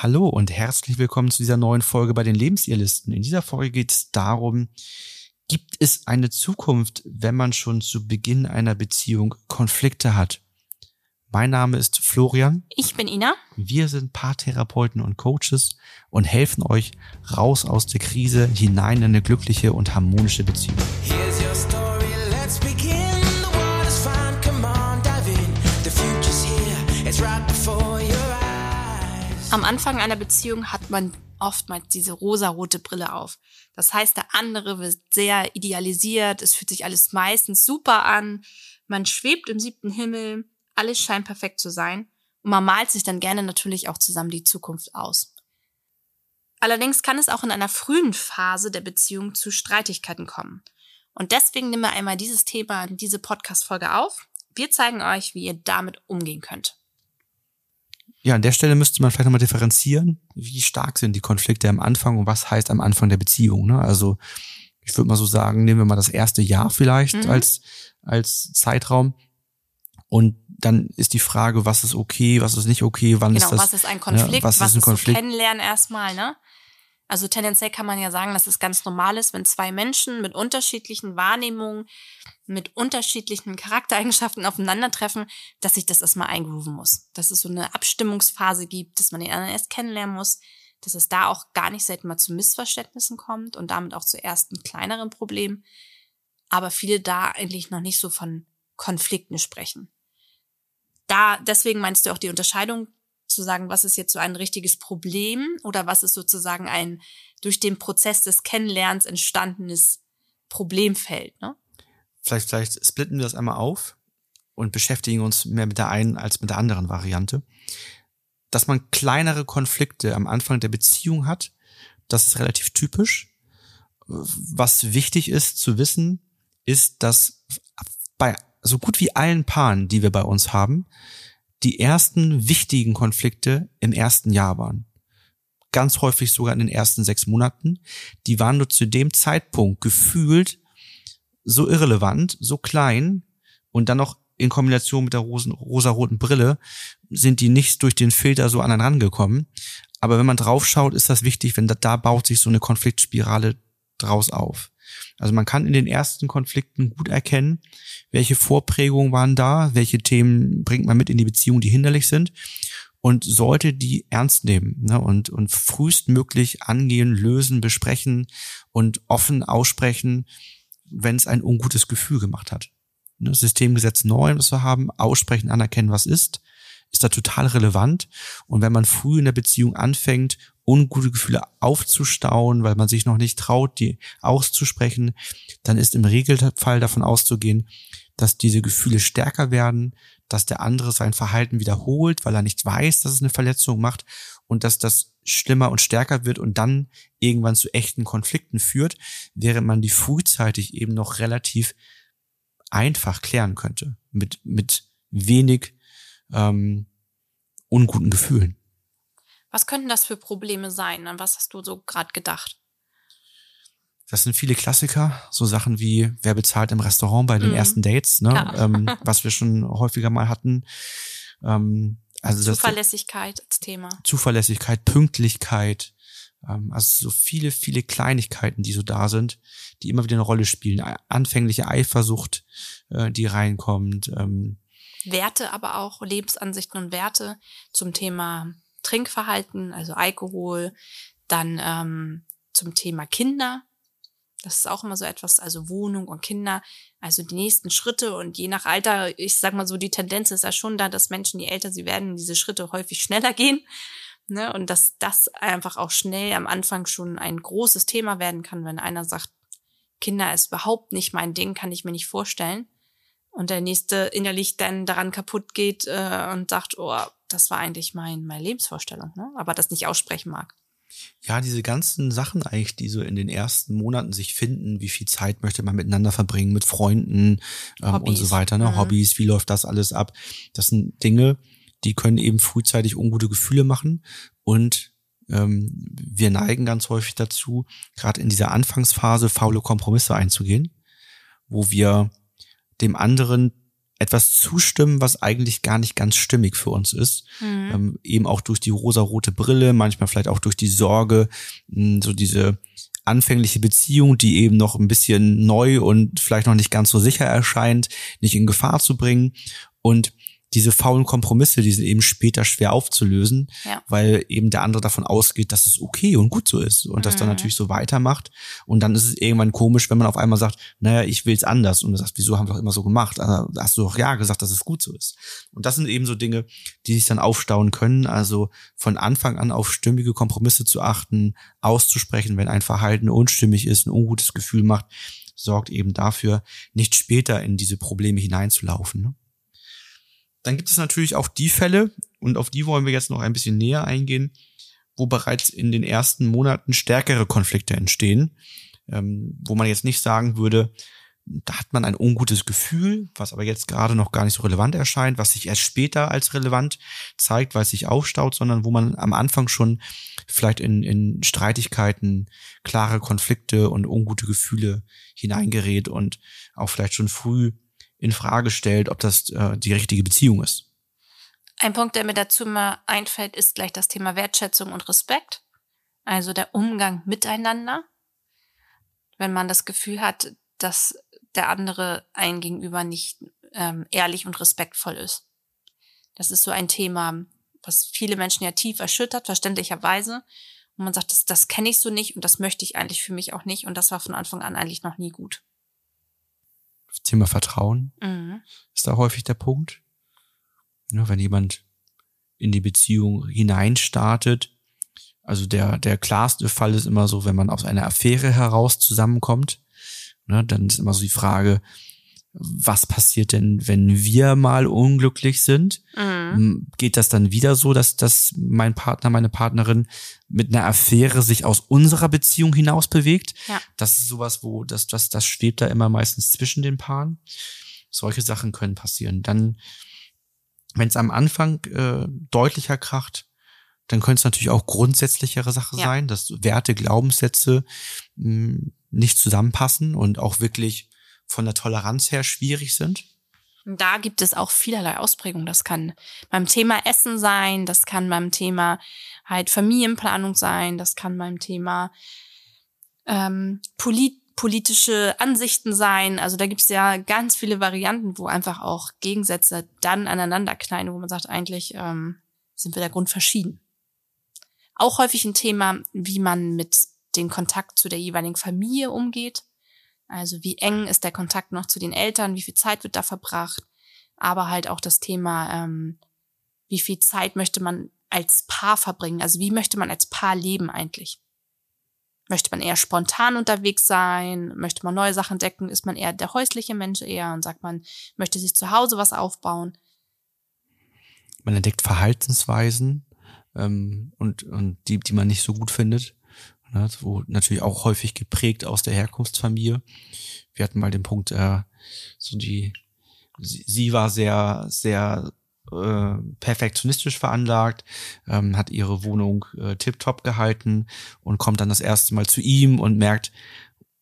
Hallo und herzlich willkommen zu dieser neuen Folge bei den Lebensirrlisten. In dieser Folge geht es darum, gibt es eine Zukunft, wenn man schon zu Beginn einer Beziehung Konflikte hat? Mein Name ist Florian. Ich bin Ina. Wir sind Paartherapeuten und Coaches und helfen euch raus aus der Krise hinein in eine glückliche und harmonische Beziehung. Am Anfang einer Beziehung hat man oftmals diese rosarote Brille auf. Das heißt, der andere wird sehr idealisiert, es fühlt sich alles meistens super an, man schwebt im siebten Himmel, alles scheint perfekt zu sein und man malt sich dann gerne natürlich auch zusammen die Zukunft aus. Allerdings kann es auch in einer frühen Phase der Beziehung zu Streitigkeiten kommen. Und deswegen nehmen wir einmal dieses Thema in diese Podcast-Folge auf. Wir zeigen euch, wie ihr damit umgehen könnt ja, an der Stelle müsste man vielleicht nochmal differenzieren, wie stark sind die Konflikte am Anfang und was heißt am Anfang der Beziehung. Ne? Also ich würde mal so sagen, nehmen wir mal das erste Jahr vielleicht mhm. als, als Zeitraum. Und dann ist die Frage, was ist okay, was ist nicht okay, wann genau, ist das? Was ist ein Konflikt, ja, was, was ist ein Konflikt? So Kennenlernen erstmal, ne? Also tendenziell kann man ja sagen, dass es ganz normal ist, wenn zwei Menschen mit unterschiedlichen Wahrnehmungen, mit unterschiedlichen Charaktereigenschaften aufeinandertreffen, dass sich das erstmal eingrooven muss. Dass es so eine Abstimmungsphase gibt, dass man den anderen erst kennenlernen muss, dass es da auch gar nicht selten mal zu Missverständnissen kommt und damit auch zu ersten kleineren Problemen. Aber viele da eigentlich noch nicht so von Konflikten sprechen. Da, deswegen meinst du auch die Unterscheidung zu sagen, was ist jetzt so ein richtiges Problem oder was ist sozusagen ein durch den Prozess des Kennenlernens entstandenes Problemfeld. Ne? Vielleicht, vielleicht splitten wir das einmal auf und beschäftigen uns mehr mit der einen als mit der anderen Variante. Dass man kleinere Konflikte am Anfang der Beziehung hat, das ist relativ typisch. Was wichtig ist zu wissen, ist, dass bei so gut wie allen Paaren, die wir bei uns haben, die ersten wichtigen Konflikte im ersten Jahr waren. Ganz häufig sogar in den ersten sechs Monaten. Die waren nur zu dem Zeitpunkt gefühlt so irrelevant, so klein und dann noch in Kombination mit der rosen, rosaroten Brille sind die nicht durch den Filter so aneinander rangekommen. Aber wenn man draufschaut, ist das wichtig, wenn da, da baut sich so eine Konfliktspirale draus auf. Also man kann in den ersten Konflikten gut erkennen, welche Vorprägungen waren da, welche Themen bringt man mit in die Beziehung, die hinderlich sind und sollte die ernst nehmen ne, und, und frühestmöglich angehen, lösen, besprechen und offen aussprechen, wenn es ein ungutes Gefühl gemacht hat. Ne, Systemgesetz 9, was wir haben, aussprechen, anerkennen, was ist, ist da total relevant. Und wenn man früh in der Beziehung anfängt, ungute Gefühle aufzustauen, weil man sich noch nicht traut, die auszusprechen, dann ist im Regelfall davon auszugehen, dass diese Gefühle stärker werden, dass der andere sein Verhalten wiederholt, weil er nicht weiß, dass es eine Verletzung macht und dass das schlimmer und stärker wird und dann irgendwann zu echten Konflikten führt, während man die frühzeitig eben noch relativ einfach klären könnte, mit, mit wenig ähm, unguten Gefühlen. Was könnten das für Probleme sein? An was hast du so gerade gedacht? Das sind viele Klassiker, so Sachen wie wer bezahlt im Restaurant bei den mm. ersten Dates, ne? ähm, was wir schon häufiger mal hatten. Ähm, also Zuverlässigkeit als Thema. Zuverlässigkeit, Pünktlichkeit, ähm, also so viele, viele Kleinigkeiten, die so da sind, die immer wieder eine Rolle spielen. Anfängliche Eifersucht, äh, die reinkommt. Ähm, Werte aber auch, Lebensansichten und Werte zum Thema Trinkverhalten, also Alkohol, dann ähm, zum Thema Kinder. Das ist auch immer so etwas, also Wohnung und Kinder, also die nächsten Schritte und je nach Alter, ich sag mal so, die Tendenz ist ja schon da, dass Menschen, je älter sie werden, diese Schritte häufig schneller gehen. Ne? Und dass das einfach auch schnell am Anfang schon ein großes Thema werden kann, wenn einer sagt, Kinder ist überhaupt nicht mein Ding, kann ich mir nicht vorstellen und der nächste innerlich dann daran kaputt geht äh, und sagt, oh, das war eigentlich mein, meine Lebensvorstellung, ne? aber das nicht aussprechen mag. Ja, diese ganzen Sachen eigentlich, die so in den ersten Monaten sich finden, wie viel Zeit möchte man miteinander verbringen, mit Freunden ähm, und so weiter, ne? Mhm. Hobbys, wie läuft das alles ab? Das sind Dinge, die können eben frühzeitig ungute Gefühle machen und ähm, wir neigen ganz häufig dazu, gerade in dieser Anfangsphase faule Kompromisse einzugehen, wo wir dem anderen etwas zustimmen, was eigentlich gar nicht ganz stimmig für uns ist. Mhm. Ähm, eben auch durch die rosarote Brille, manchmal vielleicht auch durch die Sorge, mh, so diese anfängliche Beziehung, die eben noch ein bisschen neu und vielleicht noch nicht ganz so sicher erscheint, nicht in Gefahr zu bringen. Und diese faulen Kompromisse, die sind eben später schwer aufzulösen, ja. weil eben der andere davon ausgeht, dass es okay und gut so ist und mhm. das dann mhm. natürlich so weitermacht. Und dann ist es irgendwann komisch, wenn man auf einmal sagt, naja, ich will's anders. Und du sagst, wieso haben wir doch immer so gemacht? Also, hast du doch ja gesagt, dass es gut so ist. Und das sind eben so Dinge, die sich dann aufstauen können. Also von Anfang an auf stimmige Kompromisse zu achten, auszusprechen, wenn ein Verhalten unstimmig ist, ein ungutes Gefühl macht, sorgt eben dafür, nicht später in diese Probleme hineinzulaufen. Ne? Dann gibt es natürlich auch die Fälle, und auf die wollen wir jetzt noch ein bisschen näher eingehen, wo bereits in den ersten Monaten stärkere Konflikte entstehen, ähm, wo man jetzt nicht sagen würde, da hat man ein ungutes Gefühl, was aber jetzt gerade noch gar nicht so relevant erscheint, was sich erst später als relevant zeigt, weil es sich aufstaut, sondern wo man am Anfang schon vielleicht in, in Streitigkeiten, klare Konflikte und ungute Gefühle hineingerät und auch vielleicht schon früh in Frage stellt, ob das äh, die richtige Beziehung ist. Ein Punkt, der mir dazu mal einfällt, ist gleich das Thema Wertschätzung und Respekt. Also der Umgang miteinander. Wenn man das Gefühl hat, dass der andere ein gegenüber nicht ähm, ehrlich und respektvoll ist. Das ist so ein Thema, was viele Menschen ja tief erschüttert, verständlicherweise. Und man sagt, das, das kenne ich so nicht und das möchte ich eigentlich für mich auch nicht. Und das war von Anfang an eigentlich noch nie gut. Thema Vertrauen mhm. ist da häufig der Punkt. Ja, wenn jemand in die Beziehung hineinstartet, also der, der klarste Fall ist immer so, wenn man aus einer Affäre heraus zusammenkommt, ne, dann ist immer so die Frage, was passiert denn, wenn wir mal unglücklich sind? Mhm. Geht das dann wieder so, dass, dass mein Partner, meine Partnerin mit einer Affäre sich aus unserer Beziehung hinaus bewegt? Ja. Das ist sowas, wo das, das, das schwebt da immer meistens zwischen den Paaren. Solche Sachen können passieren. Dann, wenn es am Anfang äh, deutlicher kracht, dann können es natürlich auch grundsätzlichere Sachen ja. sein, dass Werte, Glaubenssätze mh, nicht zusammenpassen und auch wirklich von der Toleranz her schwierig sind? Da gibt es auch vielerlei Ausprägungen. Das kann beim Thema Essen sein, das kann beim Thema halt Familienplanung sein, das kann beim Thema ähm, polit politische Ansichten sein. Also da gibt es ja ganz viele Varianten, wo einfach auch Gegensätze dann aneinander knallen, wo man sagt, eigentlich ähm, sind wir der Grund verschieden. Auch häufig ein Thema, wie man mit dem Kontakt zu der jeweiligen Familie umgeht. Also wie eng ist der Kontakt noch zu den Eltern, wie viel Zeit wird da verbracht, aber halt auch das Thema, ähm, wie viel Zeit möchte man als Paar verbringen, also wie möchte man als Paar leben eigentlich. Möchte man eher spontan unterwegs sein? Möchte man neue Sachen decken? Ist man eher der häusliche Mensch eher und sagt man, möchte sich zu Hause was aufbauen? Man entdeckt Verhaltensweisen ähm, und, und die, die man nicht so gut findet ne, wo natürlich auch häufig geprägt aus der Herkunftsfamilie. Wir hatten mal den Punkt, äh, so die, sie, sie war sehr, sehr äh, perfektionistisch veranlagt, ähm, hat ihre Wohnung äh, tiptop gehalten und kommt dann das erste Mal zu ihm und merkt,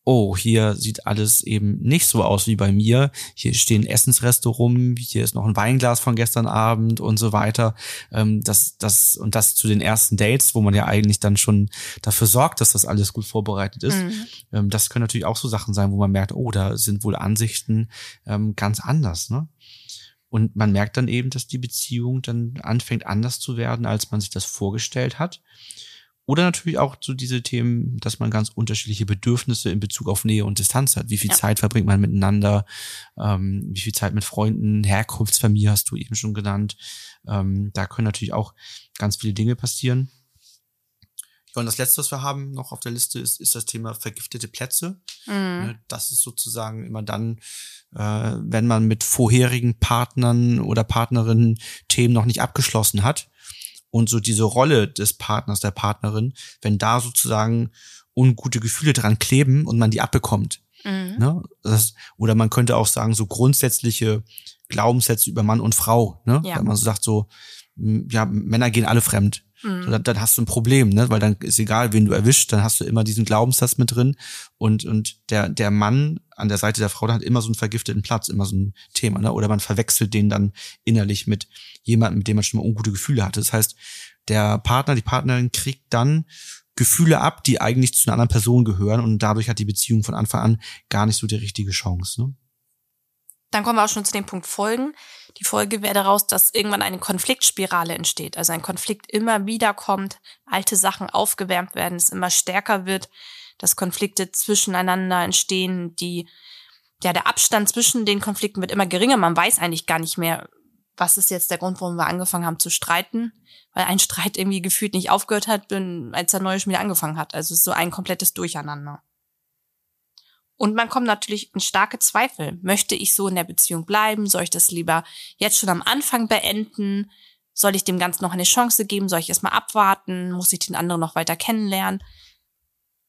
oh, hier sieht alles eben nicht so aus wie bei mir. Hier stehen Essensreste rum, hier ist noch ein Weinglas von gestern Abend und so weiter. Ähm, das, das, und das zu den ersten Dates, wo man ja eigentlich dann schon dafür sorgt, dass das alles gut vorbereitet ist. Mhm. Ähm, das können natürlich auch so Sachen sein, wo man merkt, oh, da sind wohl Ansichten ähm, ganz anders, ne? Und man merkt dann eben, dass die Beziehung dann anfängt anders zu werden, als man sich das vorgestellt hat. Oder natürlich auch so diese Themen, dass man ganz unterschiedliche Bedürfnisse in Bezug auf Nähe und Distanz hat. Wie viel ja. Zeit verbringt man miteinander? Ähm, wie viel Zeit mit Freunden? Herkunftsfamilie hast du eben schon genannt. Ähm, da können natürlich auch ganz viele Dinge passieren. Ja, und das letzte, was wir haben noch auf der Liste, ist, ist das Thema vergiftete Plätze. Mhm. Ne, das ist sozusagen immer dann, äh, wenn man mit vorherigen Partnern oder Partnerinnen Themen noch nicht abgeschlossen hat und so diese Rolle des Partners, der Partnerin, wenn da sozusagen ungute Gefühle dran kleben und man die abbekommt. Mhm. Ne? Das, oder man könnte auch sagen, so grundsätzliche Glaubenssätze über Mann und Frau, ne? Ja. Wenn man so sagt, so, ja, Männer gehen alle fremd. Mhm. Dann, dann, hast du ein Problem, ne? Weil dann ist egal, wen du erwischt, dann hast du immer diesen Glaubenssatz mit drin. Und, und der, der Mann an der Seite der Frau, der hat immer so einen vergifteten Platz, immer so ein Thema, ne? Oder man verwechselt den dann innerlich mit jemandem, mit dem man schon mal ungute Gefühle hatte. Das heißt, der Partner, die Partnerin kriegt dann Gefühle ab, die eigentlich zu einer anderen Person gehören und dadurch hat die Beziehung von Anfang an gar nicht so die richtige Chance. Ne? Dann kommen wir auch schon zu dem Punkt Folgen. Die Folge wäre daraus, dass irgendwann eine Konfliktspirale entsteht. Also ein Konflikt immer wieder kommt, alte Sachen aufgewärmt werden, es immer stärker wird, dass Konflikte zwischeneinander entstehen, die, ja, der Abstand zwischen den Konflikten wird immer geringer. Man weiß eigentlich gar nicht mehr, was ist jetzt der Grund, warum wir angefangen haben zu streiten, weil ein Streit irgendwie gefühlt nicht aufgehört hat, als der neue schon wieder angefangen hat. Also es ist so ein komplettes Durcheinander. Und man kommt natürlich in starke Zweifel. Möchte ich so in der Beziehung bleiben? Soll ich das lieber jetzt schon am Anfang beenden? Soll ich dem Ganzen noch eine Chance geben? Soll ich erstmal abwarten? Muss ich den anderen noch weiter kennenlernen?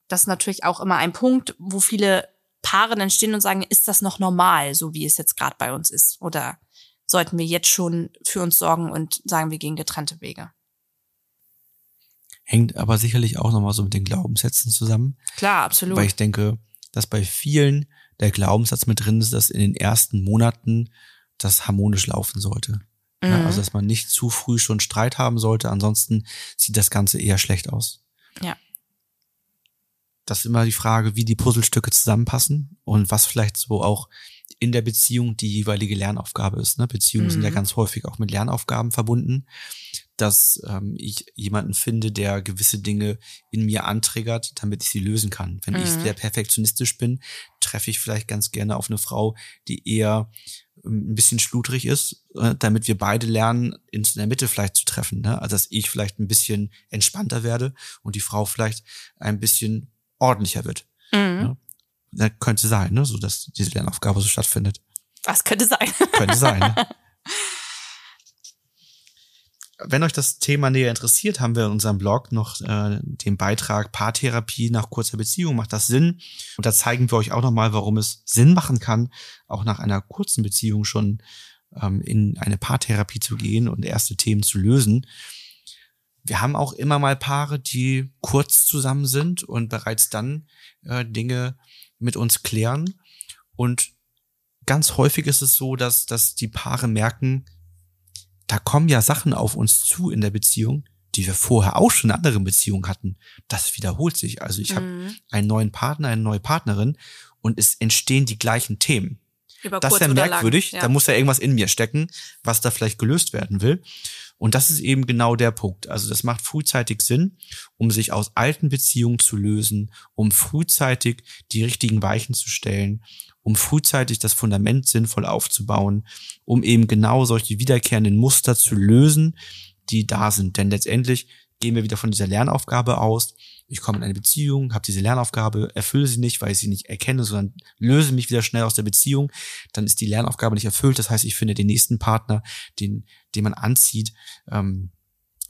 Das ist natürlich auch immer ein Punkt, wo viele Paare dann stehen und sagen, ist das noch normal, so wie es jetzt gerade bei uns ist? Oder sollten wir jetzt schon für uns sorgen und sagen, wir gehen getrennte Wege? Hängt aber sicherlich auch nochmal so mit den Glaubenssätzen zusammen. Klar, absolut. Weil ich denke, dass bei vielen der Glaubenssatz mit drin ist, dass in den ersten Monaten das harmonisch laufen sollte. Mhm. Ja, also dass man nicht zu früh schon Streit haben sollte, ansonsten sieht das Ganze eher schlecht aus. Ja. Das ist immer die Frage, wie die Puzzlestücke zusammenpassen und was vielleicht so auch in der Beziehung die jeweilige Lernaufgabe ist. Ne? Beziehungen mhm. sind ja mhm. ganz häufig auch mit Lernaufgaben verbunden dass ähm, ich jemanden finde, der gewisse Dinge in mir antriggert, damit ich sie lösen kann. Wenn mhm. ich sehr perfektionistisch bin, treffe ich vielleicht ganz gerne auf eine Frau, die eher ähm, ein bisschen schludrig ist, äh, damit wir beide lernen, in der Mitte vielleicht zu treffen. Ne? Also dass ich vielleicht ein bisschen entspannter werde und die Frau vielleicht ein bisschen ordentlicher wird. Mhm. Ne? Das könnte sein, ne? so dass diese Lernaufgabe so stattfindet. Das könnte sein. Könnte sein. Ne? Wenn euch das Thema näher interessiert, haben wir in unserem Blog noch äh, den Beitrag Paartherapie nach kurzer Beziehung. Macht das Sinn? Und da zeigen wir euch auch nochmal, warum es Sinn machen kann, auch nach einer kurzen Beziehung schon ähm, in eine Paartherapie zu gehen und erste Themen zu lösen. Wir haben auch immer mal Paare, die kurz zusammen sind und bereits dann äh, Dinge mit uns klären. Und ganz häufig ist es so, dass, dass die Paare merken, da kommen ja Sachen auf uns zu in der Beziehung, die wir vorher auch schon in anderen Beziehungen hatten. Das wiederholt sich. Also ich mhm. habe einen neuen Partner, eine neue Partnerin und es entstehen die gleichen Themen. Über das ist ja merkwürdig. Ja. Da muss ja irgendwas in mir stecken, was da vielleicht gelöst werden will. Und das ist eben genau der Punkt. Also das macht frühzeitig Sinn, um sich aus alten Beziehungen zu lösen, um frühzeitig die richtigen Weichen zu stellen, um frühzeitig das Fundament sinnvoll aufzubauen, um eben genau solche wiederkehrenden Muster zu lösen, die da sind. Denn letztendlich gehen wir wieder von dieser Lernaufgabe aus. Ich komme in eine Beziehung, habe diese Lernaufgabe, erfülle sie nicht, weil ich sie nicht erkenne, sondern löse mich wieder schnell aus der Beziehung. Dann ist die Lernaufgabe nicht erfüllt. Das heißt, ich finde den nächsten Partner, den, den man anzieht, ähm,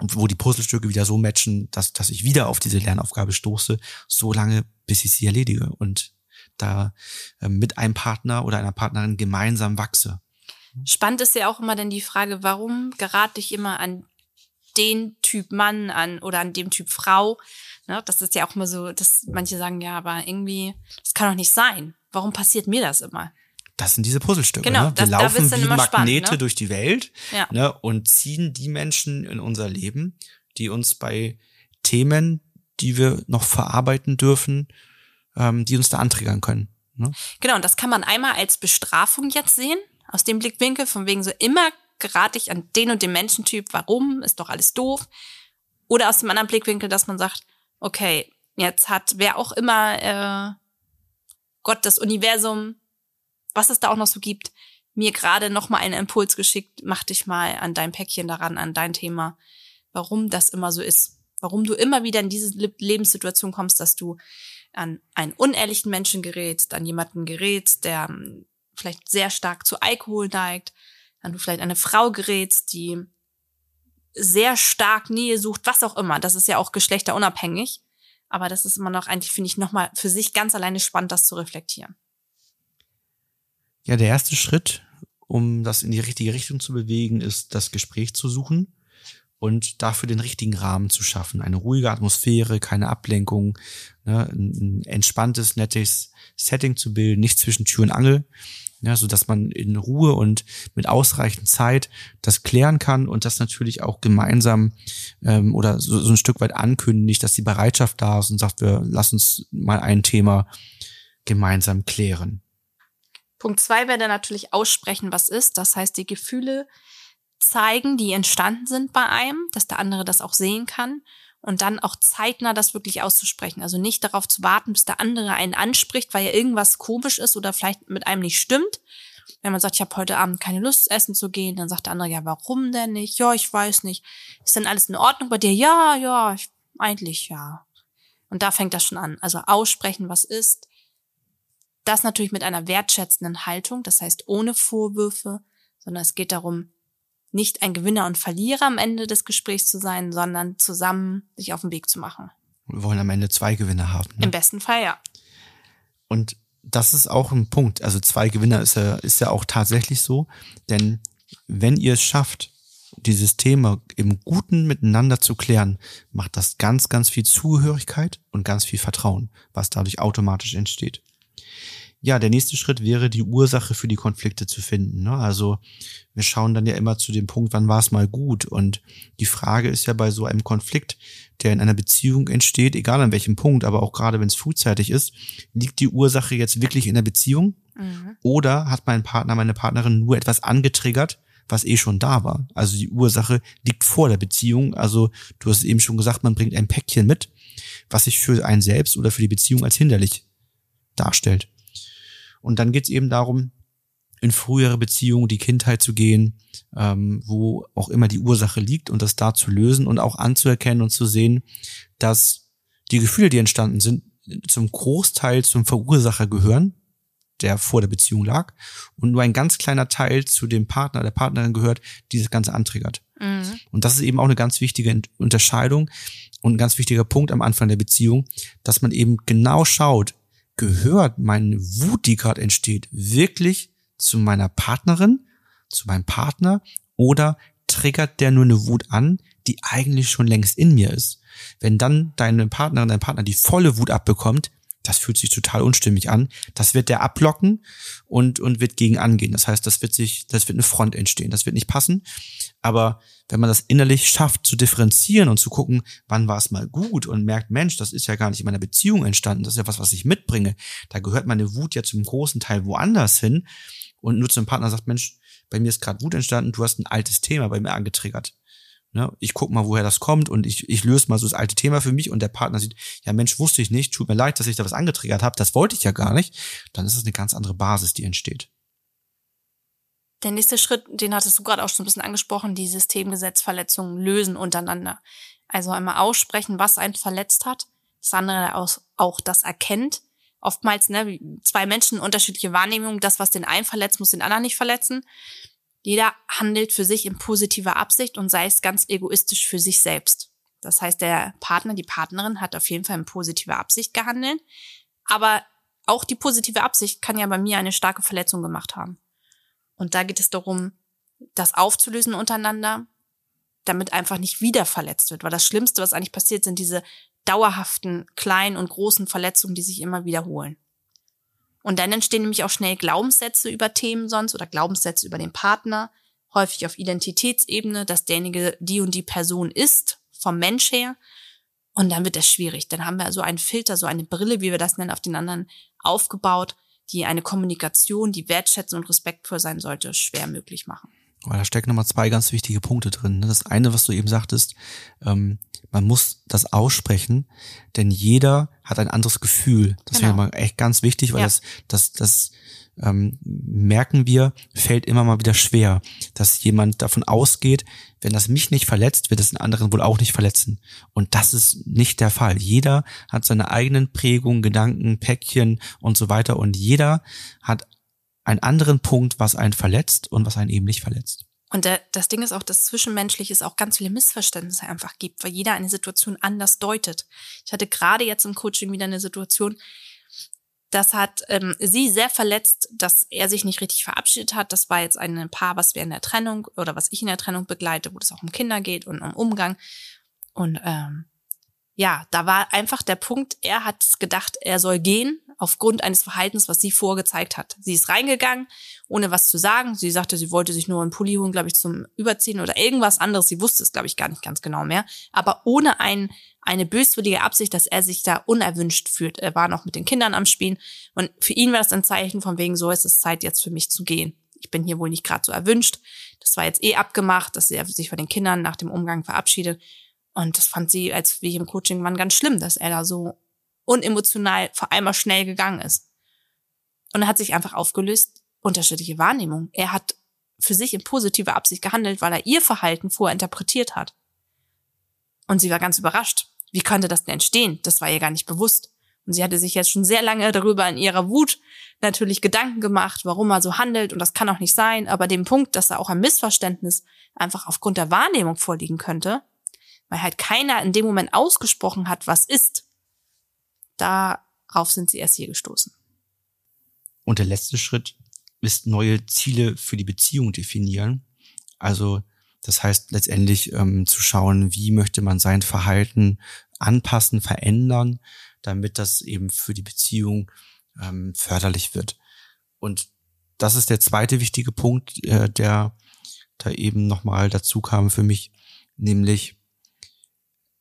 wo die Puzzlestücke wieder so matchen, dass, dass ich wieder auf diese Lernaufgabe stoße, so lange, bis ich sie erledige und da äh, mit einem Partner oder einer Partnerin gemeinsam wachse. Spannend ist ja auch immer dann die Frage, warum gerate ich immer an den Typ Mann an oder an dem Typ Frau. Ne, das ist ja auch immer so, dass manche sagen, ja, aber irgendwie, das kann doch nicht sein. Warum passiert mir das immer? Das sind diese Puzzlestücke. Genau, ne? Wir das, laufen wie Magnete spannend, ne? durch die Welt ja. ne? und ziehen die Menschen in unser Leben, die uns bei Themen, die wir noch verarbeiten dürfen, ähm, die uns da antriggern können. Ne? Genau, und das kann man einmal als Bestrafung jetzt sehen, aus dem Blickwinkel, von wegen so immer gerate ich an den und den Menschentyp, warum, ist doch alles doof. Oder aus dem anderen Blickwinkel, dass man sagt, okay, jetzt hat wer auch immer äh, Gott, das Universum, was es da auch noch so gibt, mir gerade noch mal einen Impuls geschickt, mach dich mal an dein Päckchen daran, an dein Thema, warum das immer so ist, warum du immer wieder in diese Lebenssituation kommst, dass du an einen unehrlichen Menschen gerätst, an jemanden gerätst, der ähm, vielleicht sehr stark zu Alkohol neigt, wenn du vielleicht eine Frau gerätst, die sehr stark Nähe sucht, was auch immer. Das ist ja auch geschlechterunabhängig. Aber das ist immer noch eigentlich, finde ich, nochmal für sich ganz alleine spannend, das zu reflektieren. Ja, der erste Schritt, um das in die richtige Richtung zu bewegen, ist, das Gespräch zu suchen. Und dafür den richtigen Rahmen zu schaffen. Eine ruhige Atmosphäre, keine Ablenkung, ne, ein entspanntes, nettes Setting zu bilden, nicht zwischen Tür und Angel, ja, so dass man in Ruhe und mit ausreichend Zeit das klären kann und das natürlich auch gemeinsam ähm, oder so, so ein Stück weit ankündigt, dass die Bereitschaft da ist und sagt, wir lass uns mal ein Thema gemeinsam klären. Punkt zwei wäre dann natürlich aussprechen, was ist. Das heißt, die Gefühle zeigen, die entstanden sind bei einem, dass der andere das auch sehen kann und dann auch zeitnah das wirklich auszusprechen. Also nicht darauf zu warten, bis der andere einen anspricht, weil ja irgendwas komisch ist oder vielleicht mit einem nicht stimmt. Wenn man sagt, ich habe heute Abend keine Lust, essen zu gehen, dann sagt der andere, ja, warum denn nicht? Ja, ich weiß nicht. Ist denn alles in Ordnung bei dir? Ja, ja, ich, eigentlich ja. Und da fängt das schon an. Also aussprechen, was ist. Das natürlich mit einer wertschätzenden Haltung, das heißt ohne Vorwürfe, sondern es geht darum, nicht ein Gewinner und Verlierer am Ende des Gesprächs zu sein, sondern zusammen sich auf den Weg zu machen. Wir wollen am Ende zwei Gewinner haben. Ne? Im besten Fall, ja. Und das ist auch ein Punkt. Also zwei Gewinner ist ja, ist ja auch tatsächlich so. Denn wenn ihr es schafft, dieses Thema im Guten miteinander zu klären, macht das ganz, ganz viel Zuhörigkeit und ganz viel Vertrauen, was dadurch automatisch entsteht ja, der nächste Schritt wäre, die Ursache für die Konflikte zu finden. Ne? Also wir schauen dann ja immer zu dem Punkt, wann war es mal gut. Und die Frage ist ja bei so einem Konflikt, der in einer Beziehung entsteht, egal an welchem Punkt, aber auch gerade wenn es frühzeitig ist, liegt die Ursache jetzt wirklich in der Beziehung? Mhm. Oder hat mein Partner, meine Partnerin nur etwas angetriggert, was eh schon da war? Also die Ursache liegt vor der Beziehung. Also du hast eben schon gesagt, man bringt ein Päckchen mit, was sich für einen selbst oder für die Beziehung als hinderlich darstellt. Und dann geht es eben darum, in frühere Beziehungen, die Kindheit zu gehen, ähm, wo auch immer die Ursache liegt und das da zu lösen und auch anzuerkennen und zu sehen, dass die Gefühle, die entstanden sind, zum Großteil zum Verursacher gehören, der vor der Beziehung lag, und nur ein ganz kleiner Teil zu dem Partner, der Partnerin gehört, die das Ganze antriggert. Mhm. Und das ist eben auch eine ganz wichtige Unterscheidung und ein ganz wichtiger Punkt am Anfang der Beziehung, dass man eben genau schaut, gehört meine Wut, die gerade entsteht, wirklich zu meiner Partnerin, zu meinem Partner oder triggert der nur eine Wut an, die eigentlich schon längst in mir ist? Wenn dann deine Partnerin, dein Partner die volle Wut abbekommt, das fühlt sich total unstimmig an. Das wird der ablocken und, und wird gegen angehen. Das heißt, das wird sich, das wird eine Front entstehen. Das wird nicht passen. Aber wenn man das innerlich schafft zu differenzieren und zu gucken, wann war es mal gut und merkt, Mensch, das ist ja gar nicht in meiner Beziehung entstanden, das ist ja was, was ich mitbringe. Da gehört meine Wut ja zum großen Teil woanders hin. Und nur zum Partner sagt, Mensch, bei mir ist gerade Wut entstanden, du hast ein altes Thema bei mir angetriggert. Ne? Ich guck mal, woher das kommt und ich, ich löse mal so das alte Thema für mich und der Partner sieht, ja Mensch, wusste ich nicht, tut mir leid, dass ich da was angetriggert habe, das wollte ich ja gar nicht. Dann ist es eine ganz andere Basis, die entsteht. Der nächste Schritt, den hattest du gerade auch schon ein bisschen angesprochen, die Systemgesetzverletzungen lösen untereinander. Also einmal aussprechen, was einen verletzt hat, das andere auch das erkennt. Oftmals, ne, zwei Menschen unterschiedliche Wahrnehmungen, das, was den einen verletzt, muss den anderen nicht verletzen. Jeder handelt für sich in positiver Absicht und sei es ganz egoistisch für sich selbst. Das heißt, der Partner, die Partnerin hat auf jeden Fall in positiver Absicht gehandelt. Aber auch die positive Absicht kann ja bei mir eine starke Verletzung gemacht haben. Und da geht es darum, das aufzulösen untereinander, damit einfach nicht wieder verletzt wird. Weil das Schlimmste, was eigentlich passiert, sind diese dauerhaften kleinen und großen Verletzungen, die sich immer wiederholen. Und dann entstehen nämlich auch schnell Glaubenssätze über Themen sonst oder Glaubenssätze über den Partner, häufig auf Identitätsebene, dass derjenige die und die Person ist, vom Mensch her. Und dann wird das schwierig. Dann haben wir so einen Filter, so eine Brille, wie wir das nennen, auf den anderen aufgebaut, die eine Kommunikation, die wertschätzend und respektvoll sein sollte, schwer möglich machen. da stecken nochmal zwei ganz wichtige Punkte drin. Ne? Das eine, was du eben sagtest, ähm, man muss das aussprechen, denn jeder hat ein anderes Gefühl. Das genau. wäre mal echt ganz wichtig, weil ja. das, das, das ähm, merken wir, fällt immer mal wieder schwer, dass jemand davon ausgeht, wenn das mich nicht verletzt, wird es den anderen wohl auch nicht verletzen. Und das ist nicht der Fall. Jeder hat seine eigenen Prägungen, Gedanken, Päckchen und so weiter und jeder hat einen anderen Punkt, was einen verletzt und was einen eben nicht verletzt. Und der, das Ding ist auch, dass zwischenmenschlich es auch ganz viele Missverständnisse einfach gibt, weil jeder eine Situation anders deutet. Ich hatte gerade jetzt im Coaching wieder eine Situation, Das hat ähm, sie sehr verletzt, dass er sich nicht richtig verabschiedet hat. Das war jetzt ein Paar, was wir in der Trennung oder was ich in der Trennung begleite, wo es auch um Kinder geht und um Umgang. Und ähm, ja, da war einfach der Punkt, er hat gedacht, er soll gehen aufgrund eines Verhaltens, was sie vorgezeigt hat. Sie ist reingegangen, ohne was zu sagen. Sie sagte, sie wollte sich nur einen Pulli holen, glaube ich, zum Überziehen oder irgendwas anderes. Sie wusste es, glaube ich, gar nicht ganz genau mehr. Aber ohne ein, eine böswillige Absicht, dass er sich da unerwünscht fühlt. Er war noch mit den Kindern am Spielen. Und für ihn war das ein Zeichen von wegen, so ist es Zeit jetzt für mich zu gehen. Ich bin hier wohl nicht gerade so erwünscht. Das war jetzt eh abgemacht, dass er sich von den Kindern nach dem Umgang verabschiedet. Und das fand sie, als wir im Coaching waren, ganz schlimm, dass er da so unemotional vor einmal schnell gegangen ist. Und er hat sich einfach aufgelöst, unterschiedliche Wahrnehmungen. Er hat für sich in positiver Absicht gehandelt, weil er ihr Verhalten vorher interpretiert hat. Und sie war ganz überrascht. Wie konnte das denn entstehen? Das war ihr gar nicht bewusst. Und sie hatte sich jetzt schon sehr lange darüber in ihrer Wut natürlich Gedanken gemacht, warum er so handelt. Und das kann auch nicht sein. Aber dem Punkt, dass da auch ein Missverständnis einfach aufgrund der Wahrnehmung vorliegen könnte, weil halt keiner in dem Moment ausgesprochen hat, was ist, Darauf sind sie erst hier gestoßen. Und der letzte Schritt ist neue Ziele für die Beziehung definieren. Also das heißt letztendlich ähm, zu schauen, wie möchte man sein Verhalten anpassen, verändern, damit das eben für die Beziehung ähm, förderlich wird. Und das ist der zweite wichtige Punkt, äh, der da eben nochmal dazu kam für mich, nämlich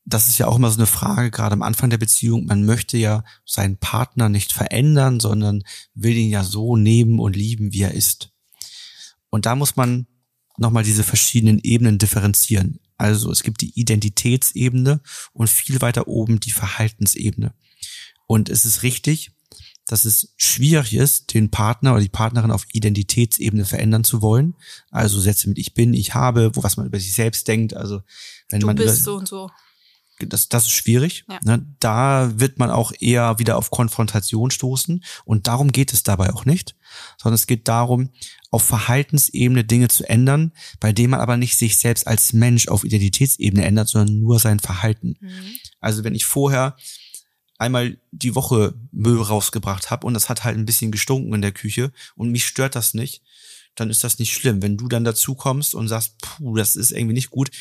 das ist ja auch immer so eine Frage, gerade am Anfang der Beziehung. Man möchte ja seinen Partner nicht verändern, sondern will ihn ja so nehmen und lieben, wie er ist. Und da muss man nochmal diese verschiedenen Ebenen differenzieren. Also es gibt die Identitätsebene und viel weiter oben die Verhaltensebene. Und es ist richtig, dass es schwierig ist, den Partner oder die Partnerin auf Identitätsebene verändern zu wollen. Also Sätze mit ich bin, ich habe, wo was man über sich selbst denkt. Also wenn du man bist über, so und so das, das ist schwierig. Ja. Ne? Da wird man auch eher wieder auf Konfrontation stoßen. Und darum geht es dabei auch nicht, sondern es geht darum, auf Verhaltensebene Dinge zu ändern, bei denen man aber nicht sich selbst als Mensch auf Identitätsebene ändert, sondern nur sein Verhalten. Mhm. Also wenn ich vorher einmal die Woche Müll rausgebracht habe und das hat halt ein bisschen gestunken in der Küche und mich stört das nicht, dann ist das nicht schlimm. Wenn du dann dazu kommst und sagst, puh, das ist irgendwie nicht gut,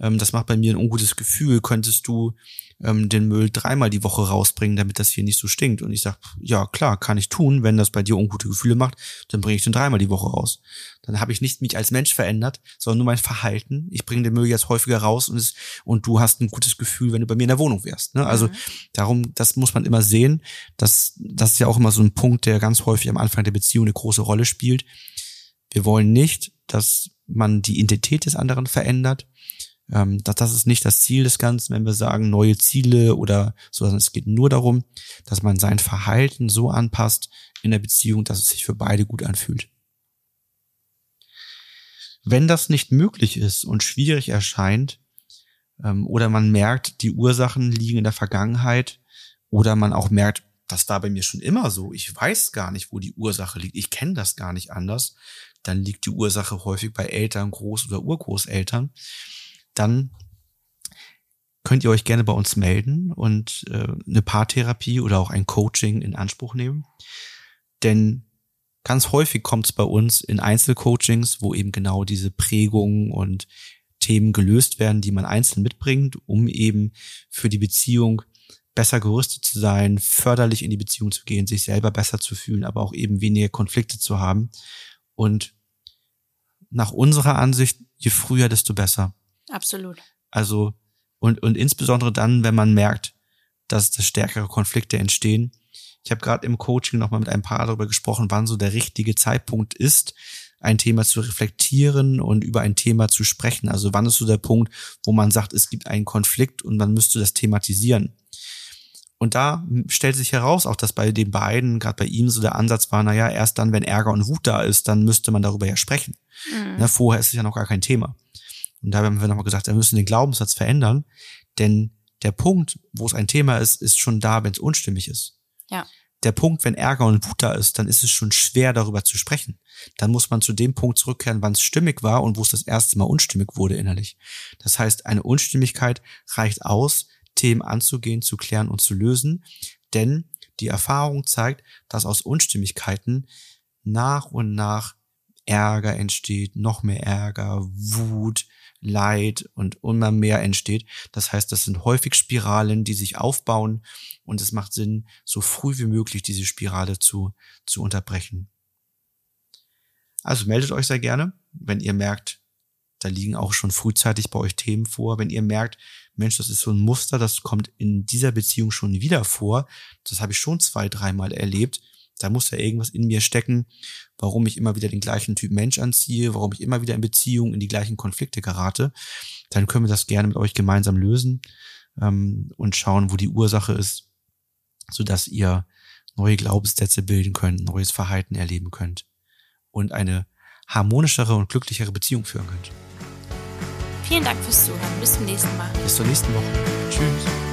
ähm, das macht bei mir ein ungutes Gefühl, könntest du ähm, den Müll dreimal die Woche rausbringen, damit das hier nicht so stinkt. Und ich sag, ja klar, kann ich tun, wenn das bei dir ungute Gefühle macht, dann bringe ich den dreimal die Woche raus. Dann habe ich nicht mich als Mensch verändert, sondern nur mein Verhalten. Ich bringe den Müll jetzt häufiger raus und, es, und du hast ein gutes Gefühl, wenn du bei mir in der Wohnung wärst. Ne? Also mhm. darum, das muss man immer sehen. Das, das ist ja auch immer so ein Punkt, der ganz häufig am Anfang der Beziehung eine große Rolle spielt. Wir wollen nicht, dass man die Identität des anderen verändert, ähm, das, das ist nicht das Ziel des Ganzen, wenn wir sagen neue Ziele oder so, sondern es geht nur darum, dass man sein Verhalten so anpasst in der Beziehung, dass es sich für beide gut anfühlt. Wenn das nicht möglich ist und schwierig erscheint, ähm, oder man merkt, die Ursachen liegen in der Vergangenheit, oder man auch merkt, das war bei mir schon immer so, ich weiß gar nicht, wo die Ursache liegt, ich kenne das gar nicht anders, dann liegt die Ursache häufig bei Eltern, Groß- oder Urgroßeltern dann könnt ihr euch gerne bei uns melden und äh, eine Paartherapie oder auch ein Coaching in Anspruch nehmen. Denn ganz häufig kommt es bei uns in Einzelcoachings, wo eben genau diese Prägungen und Themen gelöst werden, die man einzeln mitbringt, um eben für die Beziehung besser gerüstet zu sein, förderlich in die Beziehung zu gehen, sich selber besser zu fühlen, aber auch eben weniger Konflikte zu haben. Und nach unserer Ansicht, je früher, desto besser. Absolut. Also, und, und insbesondere dann, wenn man merkt, dass, dass stärkere Konflikte entstehen. Ich habe gerade im Coaching nochmal mit einem Paar darüber gesprochen, wann so der richtige Zeitpunkt ist, ein Thema zu reflektieren und über ein Thema zu sprechen. Also wann ist so der Punkt, wo man sagt, es gibt einen Konflikt und man müsste das thematisieren. Und da stellt sich heraus, auch dass bei den beiden, gerade bei ihm so der Ansatz war, naja, erst dann, wenn Ärger und Wut da ist, dann müsste man darüber ja sprechen. Mhm. Na, vorher ist es ja noch gar kein Thema. Und da haben wir nochmal gesagt, wir müssen den Glaubenssatz verändern, denn der Punkt, wo es ein Thema ist, ist schon da, wenn es unstimmig ist. Ja. Der Punkt, wenn Ärger und Wut da ist, dann ist es schon schwer, darüber zu sprechen. Dann muss man zu dem Punkt zurückkehren, wann es stimmig war und wo es das erste Mal unstimmig wurde innerlich. Das heißt, eine Unstimmigkeit reicht aus, Themen anzugehen, zu klären und zu lösen, denn Die Erfahrung zeigt, dass aus Unstimmigkeiten nach und nach Ärger entsteht, noch mehr Ärger, Wut, Leid und immer mehr entsteht. Das heißt, das sind häufig Spiralen, die sich aufbauen und es macht Sinn, so früh wie möglich diese Spirale zu, zu unterbrechen. Also meldet euch sehr gerne, wenn ihr merkt, da liegen auch schon frühzeitig bei euch Themen vor. Wenn ihr merkt, Mensch, das ist so ein Muster, das kommt in dieser Beziehung schon wieder vor. Das habe ich schon zwei, dreimal erlebt. Da muss ja irgendwas in mir stecken, warum ich immer wieder den gleichen Typ Mensch anziehe, warum ich immer wieder in Beziehungen in die gleichen Konflikte gerate. Dann können wir das gerne mit euch gemeinsam lösen ähm, und schauen, wo die Ursache ist, sodass ihr neue Glaubenssätze bilden könnt, neues Verhalten erleben könnt und eine harmonischere und glücklichere Beziehung führen könnt. Vielen Dank fürs Zuhören. Bis zum nächsten Mal. Bis zur nächsten Woche. Tschüss.